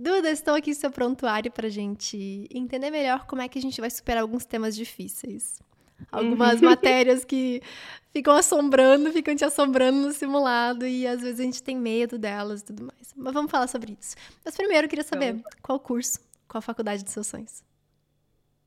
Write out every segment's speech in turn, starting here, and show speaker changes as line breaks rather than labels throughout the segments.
Duda, estou aqui no seu prontuário para gente entender melhor como é que a gente vai superar alguns temas difíceis. Algumas uhum. matérias que ficam assombrando, ficam te assombrando no simulado e às vezes a gente tem medo delas e tudo mais. Mas vamos falar sobre isso. Mas primeiro eu queria saber então. qual curso, qual faculdade de seus sonhos?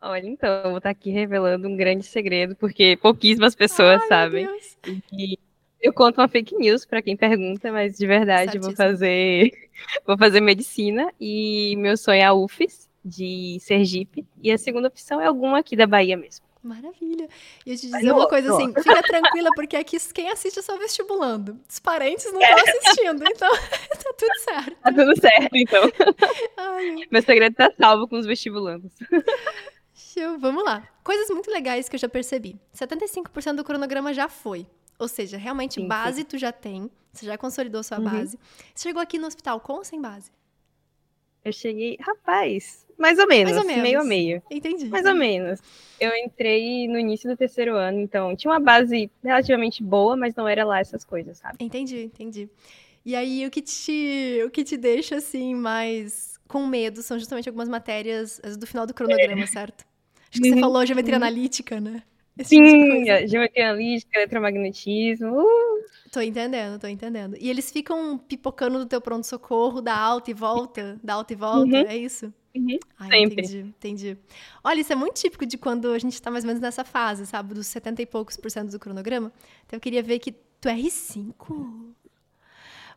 Olha, então, eu vou estar aqui revelando um grande segredo, porque pouquíssimas pessoas Ai, sabem. E eu conto uma fake news para quem pergunta, mas de verdade vou fazer vou fazer medicina e meu sonho é a UFES de Sergipe e a segunda opção é alguma aqui da Bahia mesmo.
Maravilha. E eu te dizer uma coisa assim, fica tranquila, porque aqui quem assiste é só vestibulando. Os parentes não estão assistindo, então tá tudo certo.
Tá tudo certo, então. Ai. Meu segredo tá salvo com os vestibulandos.
Show. Vamos lá. Coisas muito legais que eu já percebi. 75% do cronograma já foi. Ou seja, realmente sim, base sim. tu já tem, você já consolidou sua uhum. base. Você chegou aqui no hospital com ou sem base?
Eu cheguei, rapaz, mais ou menos, mais ou menos. meio a meio.
Entendi.
Mais ou menos. Eu entrei no início do terceiro ano, então tinha uma base relativamente boa, mas não era lá essas coisas, sabe?
Entendi, entendi. E aí o que te, o que te deixa assim mais com medo são justamente algumas matérias do final do cronograma, é. certo? Acho que você uhum. falou geometria uhum. analítica, né?
Tipo Sim, geometria analítica, eletromagnetismo. Uh.
Tô entendendo, tô entendendo. E eles ficam pipocando do teu pronto-socorro, da alta e volta, da alta e volta, uhum. é isso?
Uhum. Ai, Sempre.
Entendi, entendi. Olha, isso é muito típico de quando a gente tá mais ou menos nessa fase, sabe? Dos 70 e poucos por cento do cronograma. Então eu queria ver que tu é R5.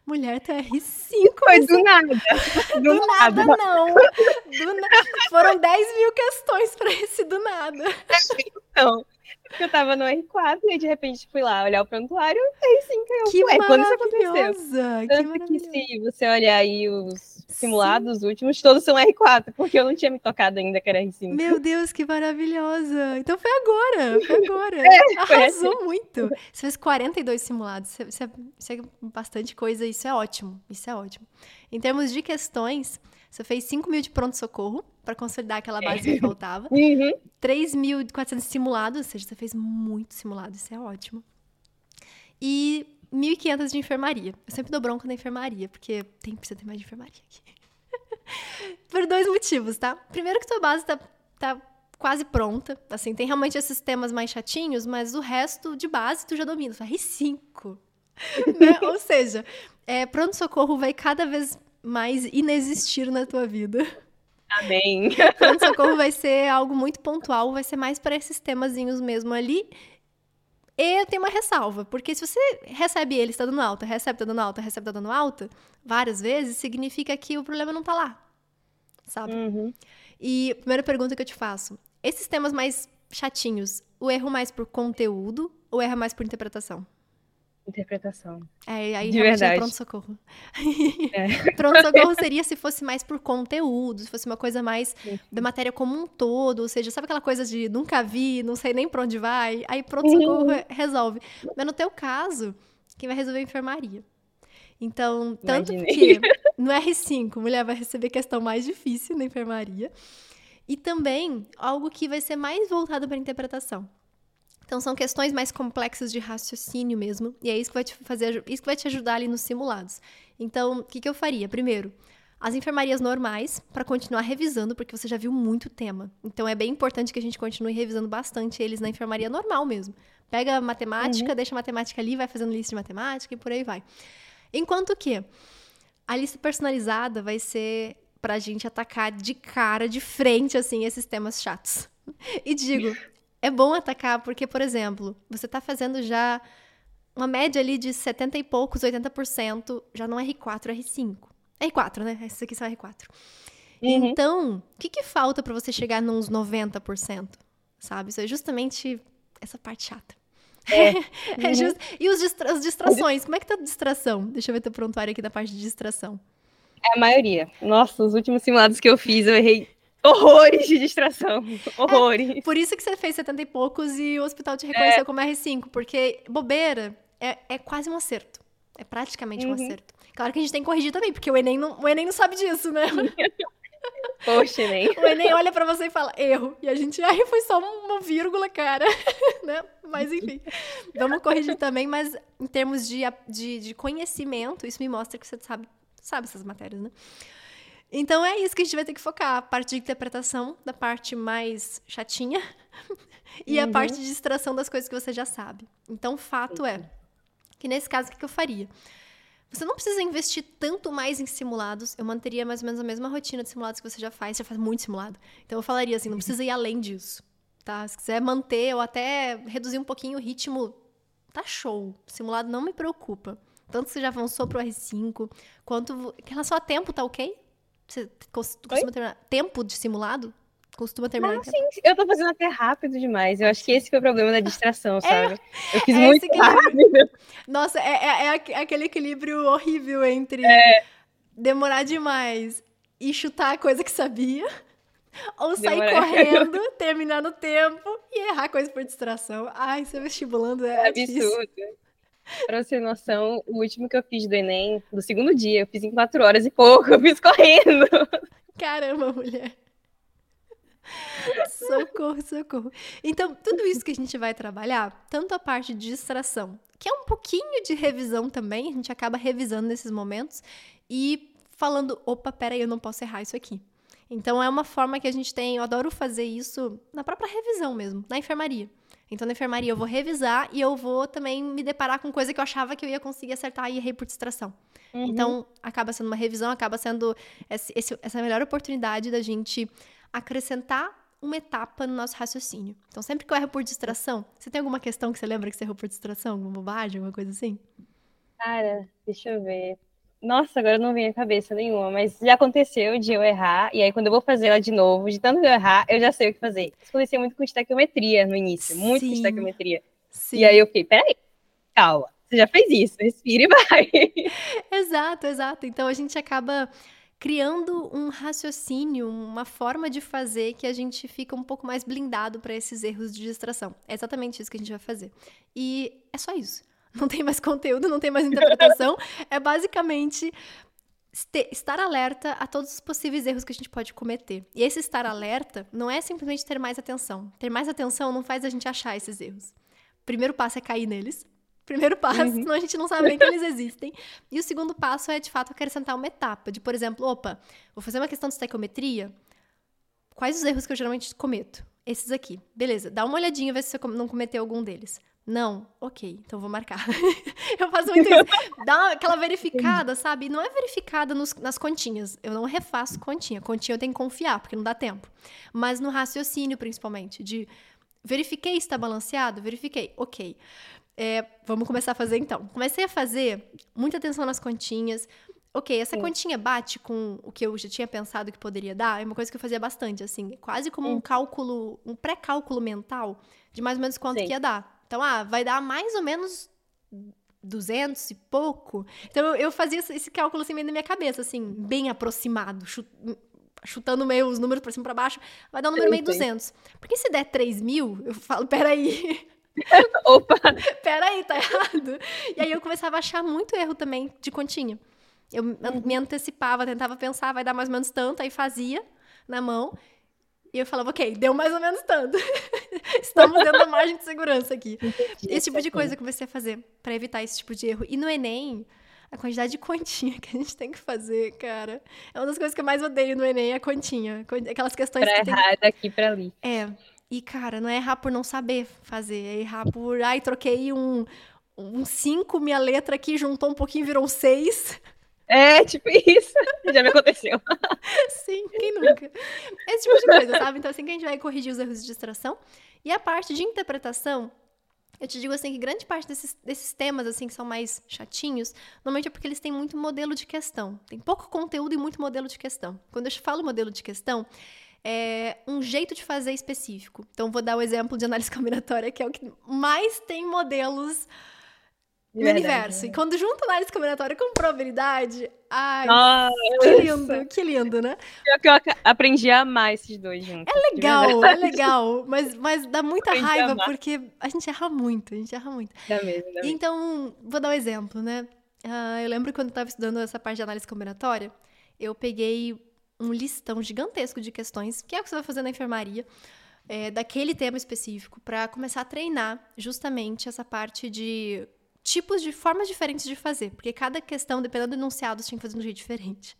Mulher, tu é R5.
Foi do nada.
Do, do nada, nada, não. Do na... Foram 10 mil questões para esse do nada.
Então, eu tava no R4 e de repente fui lá olhar o prontuário e R5 eu, que ué, quando isso aconteceu? Tanto que, que se você olhar aí os simulados Sim. últimos, todos são R4, porque eu não tinha me tocado ainda que era R5.
Meu Deus, que maravilhosa! Então foi agora, foi agora. É, Arrasou foi muito. Você fez 42 simulados, isso é, isso é bastante coisa, isso é ótimo, isso é ótimo. Em termos de questões, você fez 5 mil de pronto-socorro para consolidar aquela base que faltava. Uhum. 3.400 simulados, ou seja, você fez muito simulado, isso é ótimo. E 1.500 de enfermaria. Eu sempre dou bronca na enfermaria, porque tem, precisa ter mais de enfermaria aqui. Por dois motivos, tá? Primeiro que tua base tá, tá quase pronta. Assim, tem realmente esses temas mais chatinhos, mas o resto de base tu já domina. Tu R5. né? Ou seja, é, pronto-socorro vai cada vez mais inexistir na tua vida.
Amém.
Pronto-socorro vai ser algo muito pontual, vai ser mais para esses temazinhos mesmo ali. E eu tenho uma ressalva, porque se você recebe ele, está dando alta, recebe, está dando alta, recebe, está dando alta, várias vezes, significa que o problema não está lá, sabe? Uhum. E primeira pergunta que eu te faço, esses temas mais chatinhos, o erro mais por conteúdo ou erra mais por interpretação?
Interpretação.
É, aí de realmente verdade. é pronto-socorro. É. pronto-socorro seria se fosse mais por conteúdo, se fosse uma coisa mais Sim. da matéria como um todo, ou seja, sabe aquela coisa de nunca vi, não sei nem pra onde vai? Aí pronto-socorro uhum. resolve. Mas no teu caso, quem vai resolver é a enfermaria. Então, tanto Imaginei. que no R5, mulher vai receber questão mais difícil na enfermaria, e também algo que vai ser mais voltado para interpretação. Então são questões mais complexas de raciocínio mesmo, e é isso que vai te fazer, isso que vai te ajudar ali nos simulados. Então, o que, que eu faria? Primeiro, as enfermarias normais, para continuar revisando, porque você já viu muito tema. Então é bem importante que a gente continue revisando bastante eles na enfermaria normal mesmo. Pega a matemática, uhum. deixa a matemática ali, vai fazendo lista de matemática e por aí vai. Enquanto que a lista personalizada vai ser pra gente atacar de cara, de frente, assim, esses temas chatos. E digo, é bom atacar porque, por exemplo, você está fazendo já uma média ali de 70 e poucos, 80%, já não é R4, é R5. É R4, né? Esses aqui são R4. Uhum. Então, o que, que falta para você chegar nos 90%? Sabe? Isso é justamente essa parte chata. É. é uhum. just... E os distra... as distrações? Como é que tá a distração? Deixa eu ver teu prontuário aqui da parte de distração.
É a maioria. Nossa, os últimos simulados que eu fiz, eu errei Horrores de distração. Horrores.
É, por isso que você fez 70 e poucos e o hospital te reconheceu é. como R5, porque bobeira é, é quase um acerto. É praticamente uhum. um acerto. Claro que a gente tem que corrigir também, porque o Enem não, o Enem não sabe disso, né?
Poxa, Enem.
O Enem olha para você e fala, erro. E a gente, ai, foi só uma vírgula, cara. né? Mas enfim, vamos corrigir também, mas em termos de, de, de conhecimento, isso me mostra que você sabe, sabe essas matérias, né? Então é isso que a gente vai ter que focar, a parte de interpretação, da parte mais chatinha, e uhum. a parte de distração das coisas que você já sabe. Então, fato é que nesse caso, o que eu faria? Você não precisa investir tanto mais em simulados. Eu manteria mais ou menos a mesma rotina de simulados que você já faz. Você faz muito simulado. Então eu falaria assim, não precisa ir além disso, tá? Se quiser manter ou até reduzir um pouquinho o ritmo, tá show. Simulado não me preocupa. Tanto que você já avançou pro R5, quanto... Em relação a tempo, tá ok? Você costuma terminar... Tempo de simulado? costuma terminar
ah, sim, eu tô fazendo até rápido demais. Eu acho que esse foi o problema da distração, é, sabe? eu fiz é muito rápido.
Nossa, é, é, é, aquele equilíbrio horrível entre é. demorar demais e chutar a coisa que sabia. Ou sair correndo, terminar no tempo e errar coisa por distração. Ai, ser vestibulando é,
é absurdo. Pra ter noção, o último que eu fiz do Enem, do segundo dia, eu fiz em quatro horas e pouco, eu fiz correndo.
Caramba, mulher. socorro, socorro. Então, tudo isso que a gente vai trabalhar, tanto a parte de distração, que é um pouquinho de revisão também, a gente acaba revisando nesses momentos e falando, opa, peraí, eu não posso errar isso aqui. Então, é uma forma que a gente tem, eu adoro fazer isso na própria revisão mesmo, na enfermaria. Então, na enfermaria eu vou revisar e eu vou também me deparar com coisa que eu achava que eu ia conseguir acertar e errei por distração. Uhum. Então, acaba sendo uma revisão, acaba sendo esse, esse, essa melhor oportunidade da gente acrescentar uma etapa no nosso raciocínio. Então, sempre que eu erro por distração, você tem alguma questão que você lembra que você errou por distração? Alguma bobagem, alguma coisa assim?
Cara, deixa eu ver. Nossa, agora não vem a cabeça nenhuma, mas já aconteceu de eu errar, e aí quando eu vou fazer ela de novo, de tanto eu errar, eu já sei o que fazer. Isso acontecia muito com estequiometria no início, Sim. muito com estequiometria. Sim. E aí eu fiquei, peraí, calma, você já fez isso, respira e vai.
Exato, exato. Então a gente acaba criando um raciocínio, uma forma de fazer que a gente fica um pouco mais blindado para esses erros de distração. É exatamente isso que a gente vai fazer. E é só isso. Não tem mais conteúdo, não tem mais interpretação. é basicamente estar alerta a todos os possíveis erros que a gente pode cometer. E esse estar alerta não é simplesmente ter mais atenção. Ter mais atenção não faz a gente achar esses erros. O primeiro passo é cair neles. Primeiro passo, uhum. senão a gente não sabe nem que eles existem. E o segundo passo é, de fato, acrescentar uma etapa de, por exemplo, opa, vou fazer uma questão de estequiometria. Quais os erros que eu geralmente cometo? Esses aqui. Beleza, dá uma olhadinha, ver se você não cometeu algum deles. Não, ok, então vou marcar. eu faço muito isso. Dá aquela verificada, sabe? Não é verificada nos, nas continhas. Eu não refaço continha. Continha eu tenho que confiar, porque não dá tempo. Mas no raciocínio, principalmente, de verifiquei se está balanceado? Verifiquei, ok. É, vamos começar a fazer então. Comecei a fazer muita atenção nas continhas. Ok, essa Sim. continha bate com o que eu já tinha pensado que poderia dar. É uma coisa que eu fazia bastante, assim, quase como Sim. um cálculo, um pré-cálculo mental de mais ou menos quanto Sim. que ia dar. Então, ah, vai dar mais ou menos 200 e pouco. Então, eu, fazia esse cálculo assim meio na minha cabeça, assim, bem aproximado, chutando meio os números para cima para baixo, vai dar um número meio 200. Porque se der 3 mil, eu falo, peraí,
Opa!
Peraí, tá errado. E aí eu começava a achar muito erro também de continha. Eu uhum. me antecipava, tentava pensar, vai dar mais ou menos tanto, aí fazia na mão. E eu falava, ok, deu mais ou menos tanto. Estamos dentro da margem de segurança aqui. Entendi, esse tipo de coisa eu comecei a fazer para evitar esse tipo de erro. E no Enem, a quantidade de continha que a gente tem que fazer, cara. É uma das coisas que eu mais odeio no Enem, é a continha. Aquelas questões
pra
que
errar tem... daqui pra ali.
É. E, cara, não é errar por não saber fazer, é errar por. Ai, troquei um 5, um cinco, minha letra aqui juntou um pouquinho, virou 6.
É, tipo isso. Já me aconteceu.
Sim, quem nunca? Esse tipo de coisa, sabe? Então, assim que a gente vai corrigir os erros de distração. E a parte de interpretação, eu te digo assim que grande parte desses, desses temas, assim, que são mais chatinhos, normalmente é porque eles têm muito modelo de questão. Tem pouco conteúdo e muito modelo de questão. Quando eu falo modelo de questão, é, um jeito de fazer específico. Então, vou dar o exemplo de análise combinatória, que é o que mais tem modelos no Verdade, universo. E quando junta análise combinatória com probabilidade, ai, Nossa. que lindo, que lindo, né?
Pior que eu aprendi a amar esses dois juntos.
É legal, é legal, mas, mas dá muita aprendi raiva porque a gente erra muito, a gente erra muito.
Dá mesmo, dá mesmo.
Então, vou dar um exemplo, né? Uh, eu lembro quando eu estava estudando essa parte de análise combinatória, eu peguei um listão gigantesco de questões, que é o que você vai fazer na enfermaria, é, daquele tema específico, para começar a treinar justamente essa parte de tipos de formas diferentes de fazer, porque cada questão, dependendo do enunciado, tinha que fazer de um jeito diferente.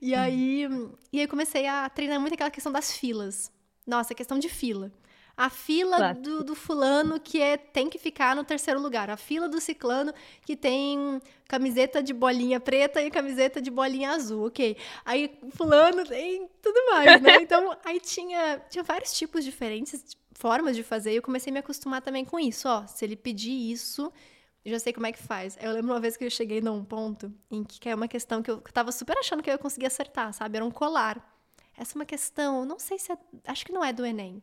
E aí, e aí comecei a treinar muito aquela questão das filas. Nossa, questão de fila. A fila do, do, fulano que é, tem que ficar no terceiro lugar. A fila do ciclano que tem camiseta de bolinha preta e camiseta de bolinha azul, ok. Aí fulano tem tudo mais, né? Então, aí tinha, tinha vários tipos diferentes, formas de fazer. E eu comecei a me acostumar também com isso. Ó, se ele pedir isso, já sei como é que faz. Eu lembro uma vez que eu cheguei num ponto em que é uma questão que eu, que eu tava super achando que eu ia conseguir acertar, sabe? Era um colar. Essa é uma questão, não sei se é, acho que não é do Enem.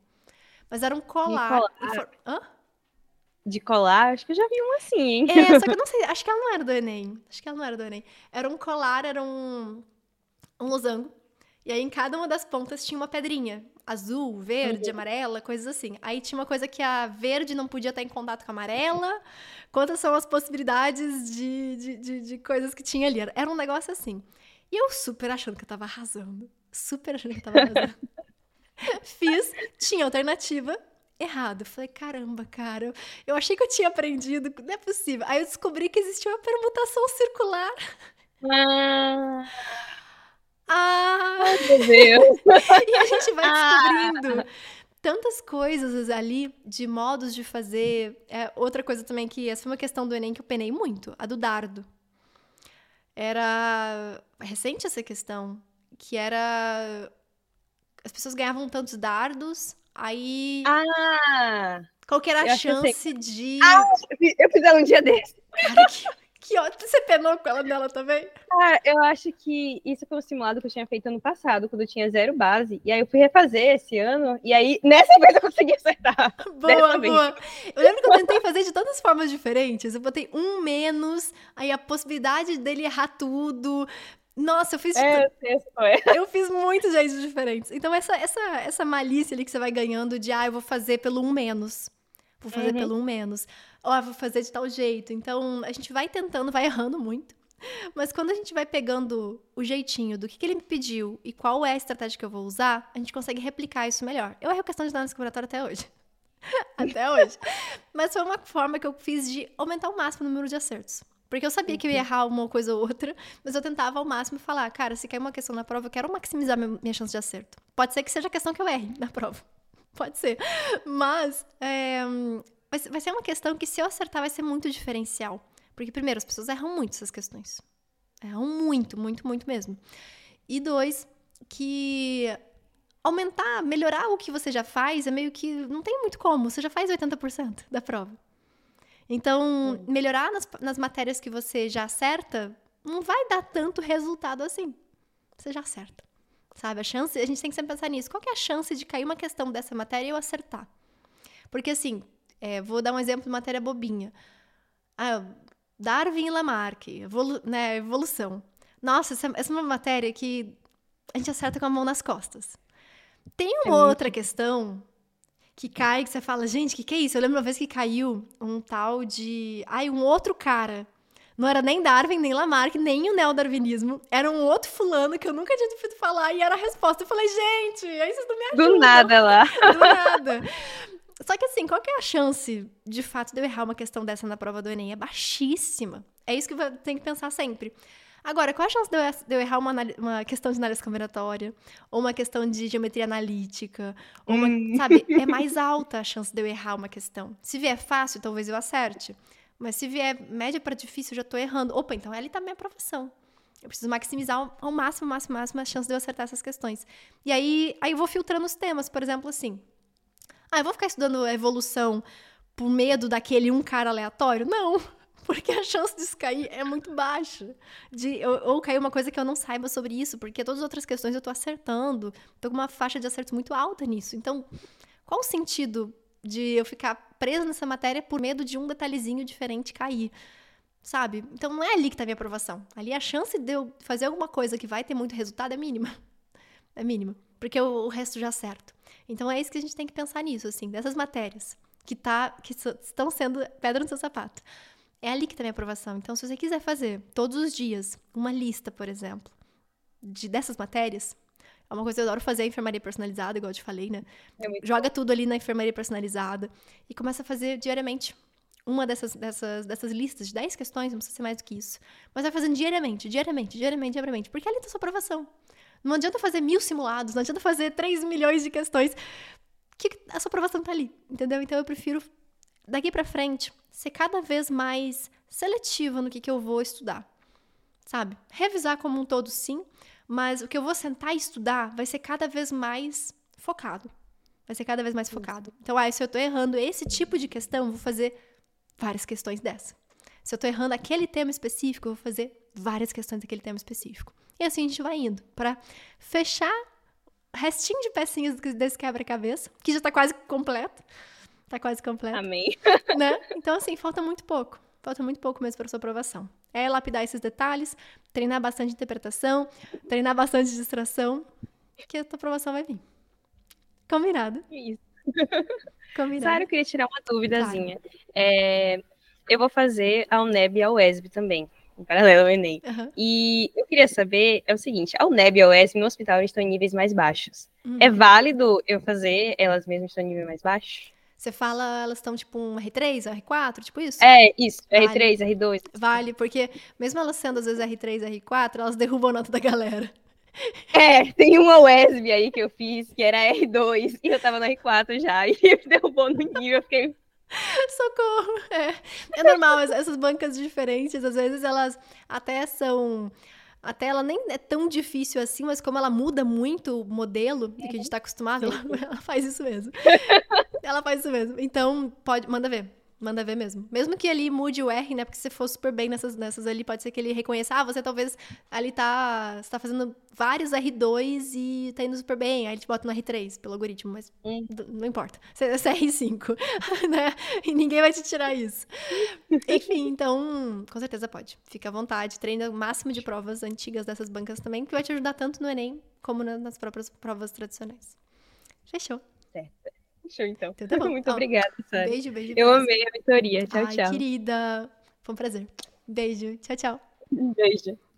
Mas era um colar. De colar, Hã?
De colar? Acho que eu já vi um assim, hein?
É, só que eu não sei, acho que ela não era do Enem. Acho que ela não era do Enem. Era um colar, era um, um losango. E aí, em cada uma das pontas tinha uma pedrinha. Azul, verde, uhum. amarela, coisas assim. Aí tinha uma coisa que a verde não podia estar em contato com a amarela. Quantas são as possibilidades de, de, de, de coisas que tinha ali? Era um negócio assim. E eu super achando que eu tava arrasando. Super achando que eu tava arrasando. Fiz, tinha alternativa, errado. Falei, caramba, cara, eu achei que eu tinha aprendido, não é possível. Aí eu descobri que existia uma permutação circular. Ah, ah meu Deus! e a gente vai descobrindo. Ah tantas coisas ali de modos de fazer. É, outra coisa também que essa foi uma questão do Enem que eu penei muito, a do dardo. Era recente essa questão, que era as pessoas ganhavam tantos dardos, aí.
Ah!
Qual que era a chance de.
Ah, eu fiz ela um dia desse.
Cara, que, que ótimo. Você penou com ela dela também?
Cara, eu acho que isso foi um simulado que eu tinha feito ano passado, quando eu tinha zero base. E aí eu fui refazer esse ano, e aí nessa vez eu consegui acertar.
Boa, boa. Eu lembro que eu tentei fazer de todas as formas diferentes. Eu botei um menos, aí a possibilidade dele errar tudo. Nossa, eu fiz.
É.
Eu fiz muitos jeitos diferentes. Então, essa, essa, essa malícia ali que você vai ganhando de, ah, eu vou fazer pelo um menos. Vou fazer uhum. pelo um menos. Ó, vou fazer de tal jeito. Então, a gente vai tentando, vai errando muito. Mas quando a gente vai pegando o jeitinho do que, que ele me pediu e qual é a estratégia que eu vou usar, a gente consegue replicar isso melhor. Eu erro questão de análise combinatória até hoje. até hoje. Mas foi uma forma que eu fiz de aumentar ao máximo o número de acertos. Porque eu sabia que eu ia uhum. errar uma coisa ou outra, mas eu tentava ao máximo falar, cara, se cair uma questão na prova, eu quero maximizar minha chance de acerto. Pode ser que seja a questão que eu erre na prova. Pode ser. Mas é, vai ser uma questão que, se eu acertar, vai ser muito diferencial. Porque, primeiro, as pessoas erram muito essas questões. Erram muito, muito, muito mesmo. E dois, que aumentar, melhorar o que você já faz é meio que. Não tem muito como. Você já faz 80% da prova. Então, melhorar nas, nas matérias que você já acerta não vai dar tanto resultado assim. Você já acerta. Sabe? A chance, a gente tem que sempre pensar nisso. Qual é a chance de cair uma questão dessa matéria e eu acertar? Porque assim, é, vou dar um exemplo de matéria bobinha. Ah, Darwin e Lamarck, evolu né, evolução. Nossa, essa, essa, é uma matéria que a gente acerta com a mão nas costas. Tem uma é outra muito... questão que cai, que você fala, gente, o que, que é isso? Eu lembro uma vez que caiu um tal de. Ai, um outro cara. Não era nem Darwin, nem Lamarck, nem o neodarwinismo. Era um outro fulano que eu nunca tinha ouvido falar e era a resposta. Eu falei, gente, aí vocês não me ajudam.
Do nada lá.
Do nada. Só que assim, qual que é a chance, de fato, de eu errar uma questão dessa na prova do Enem? É baixíssima. É isso que tem que pensar sempre. Agora, qual a chance de eu, de eu errar uma, uma, questão de análise combinatória? Ou uma questão de geometria analítica? Ou uma, hum. Sabe, é mais alta a chance de eu errar uma questão. Se vier fácil, talvez eu acerte. Mas se vier média para difícil, eu já estou errando. Opa, então ali está a minha aprovação. Eu preciso maximizar ao máximo, máximo, máximo a chance de eu acertar essas questões. E aí, aí eu vou filtrando os temas. Por exemplo, assim. Ah, eu vou ficar estudando evolução por medo daquele um cara aleatório? Não. Porque a chance disso cair é muito baixa. De, ou, ou cair uma coisa que eu não saiba sobre isso, porque todas as outras questões eu estou acertando. Tô com uma faixa de acerto muito alta nisso. Então, qual o sentido de eu ficar presa nessa matéria por medo de um detalhezinho diferente cair? Sabe? Então não é ali que está a minha aprovação. Ali a chance de eu fazer alguma coisa que vai ter muito resultado é mínima. É mínima. Porque o, o resto já acerto. Então é isso que a gente tem que pensar nisso, assim, dessas matérias que, tá, que estão sendo pedra no seu sapato. É ali que está a minha aprovação. Então, se você quiser fazer todos os dias uma lista, por exemplo, de dessas matérias, é uma coisa que eu adoro fazer a enfermaria personalizada, igual eu te falei, né? É Joga bom. tudo ali na enfermaria personalizada e começa a fazer diariamente uma dessas, dessas, dessas listas de 10 questões, não precisa ser mais do que isso. Mas vai fazendo diariamente, diariamente, diariamente, diariamente. Porque ali tá sua aprovação. Não adianta fazer mil simulados, não adianta fazer 3 milhões de questões. Que a sua aprovação tá ali, entendeu? Então eu prefiro, daqui para frente, ser cada vez mais seletiva no que, que eu vou estudar. Sabe? Revisar como um todo, sim, mas o que eu vou sentar e estudar vai ser cada vez mais focado. Vai ser cada vez mais focado. Então, ah, se eu tô errando esse tipo de questão, eu vou fazer várias questões dessa. Se eu tô errando aquele tema específico, eu vou fazer várias questões daquele tema específico. E assim a gente vai indo para fechar restinho de pecinhas desse quebra-cabeça, que já tá quase completo. Tá quase completo.
Amém.
Né? Então, assim, falta muito pouco. Falta muito pouco mesmo para sua aprovação. É lapidar esses detalhes, treinar bastante interpretação, treinar bastante distração, que a tua aprovação vai vir. Combinado?
Isso. Combinado. Sara, eu queria tirar uma duvidazinha. Claro. É, eu vou fazer a UNEB e a UESB também, em paralelo ao Enem. Uhum. E eu queria saber, é o seguinte, a UNEB e a UESB no hospital estão em níveis mais baixos. Uhum. É válido eu fazer, elas mesmas estão em nível mais baixo?
Você fala, elas estão tipo um R3, R4, tipo isso?
É, isso, vale. R3, R2.
Vale, porque mesmo elas sendo às vezes R3, R4, elas derrubam a nota da galera.
É, tem uma UESB aí que eu fiz, que era R2, e eu tava no R4 já, e derrubou no nível, eu fiquei...
Socorro! É, é normal, essas bancas diferentes, às vezes elas até são até ela nem é tão difícil assim, mas como ela muda muito o modelo do que a gente está acostumado, ela, ela, faz isso mesmo. ela faz isso mesmo. Então, pode, manda ver. Manda ver mesmo. Mesmo que ali mude o R, né? Porque se for super bem nessas, nessas ali, pode ser que ele reconheça, ah, você talvez ali tá, está fazendo vários R2 e tá indo super bem. Aí ele te bota no R3 pelo algoritmo, mas hum. não importa. Você é R5, né? E ninguém vai te tirar isso. Enfim, então, com certeza pode. Fica à vontade. Treina o máximo de provas antigas dessas bancas também, que vai te ajudar tanto no Enem como nas próprias provas tradicionais. Fechou.
Certo. Show, então. então tá Muito obrigada, Sara.
Beijo, beijo.
Eu amei a mentoria. Tchau,
Ai,
tchau.
querida. Foi um prazer. Beijo. Tchau, tchau.
Beijo.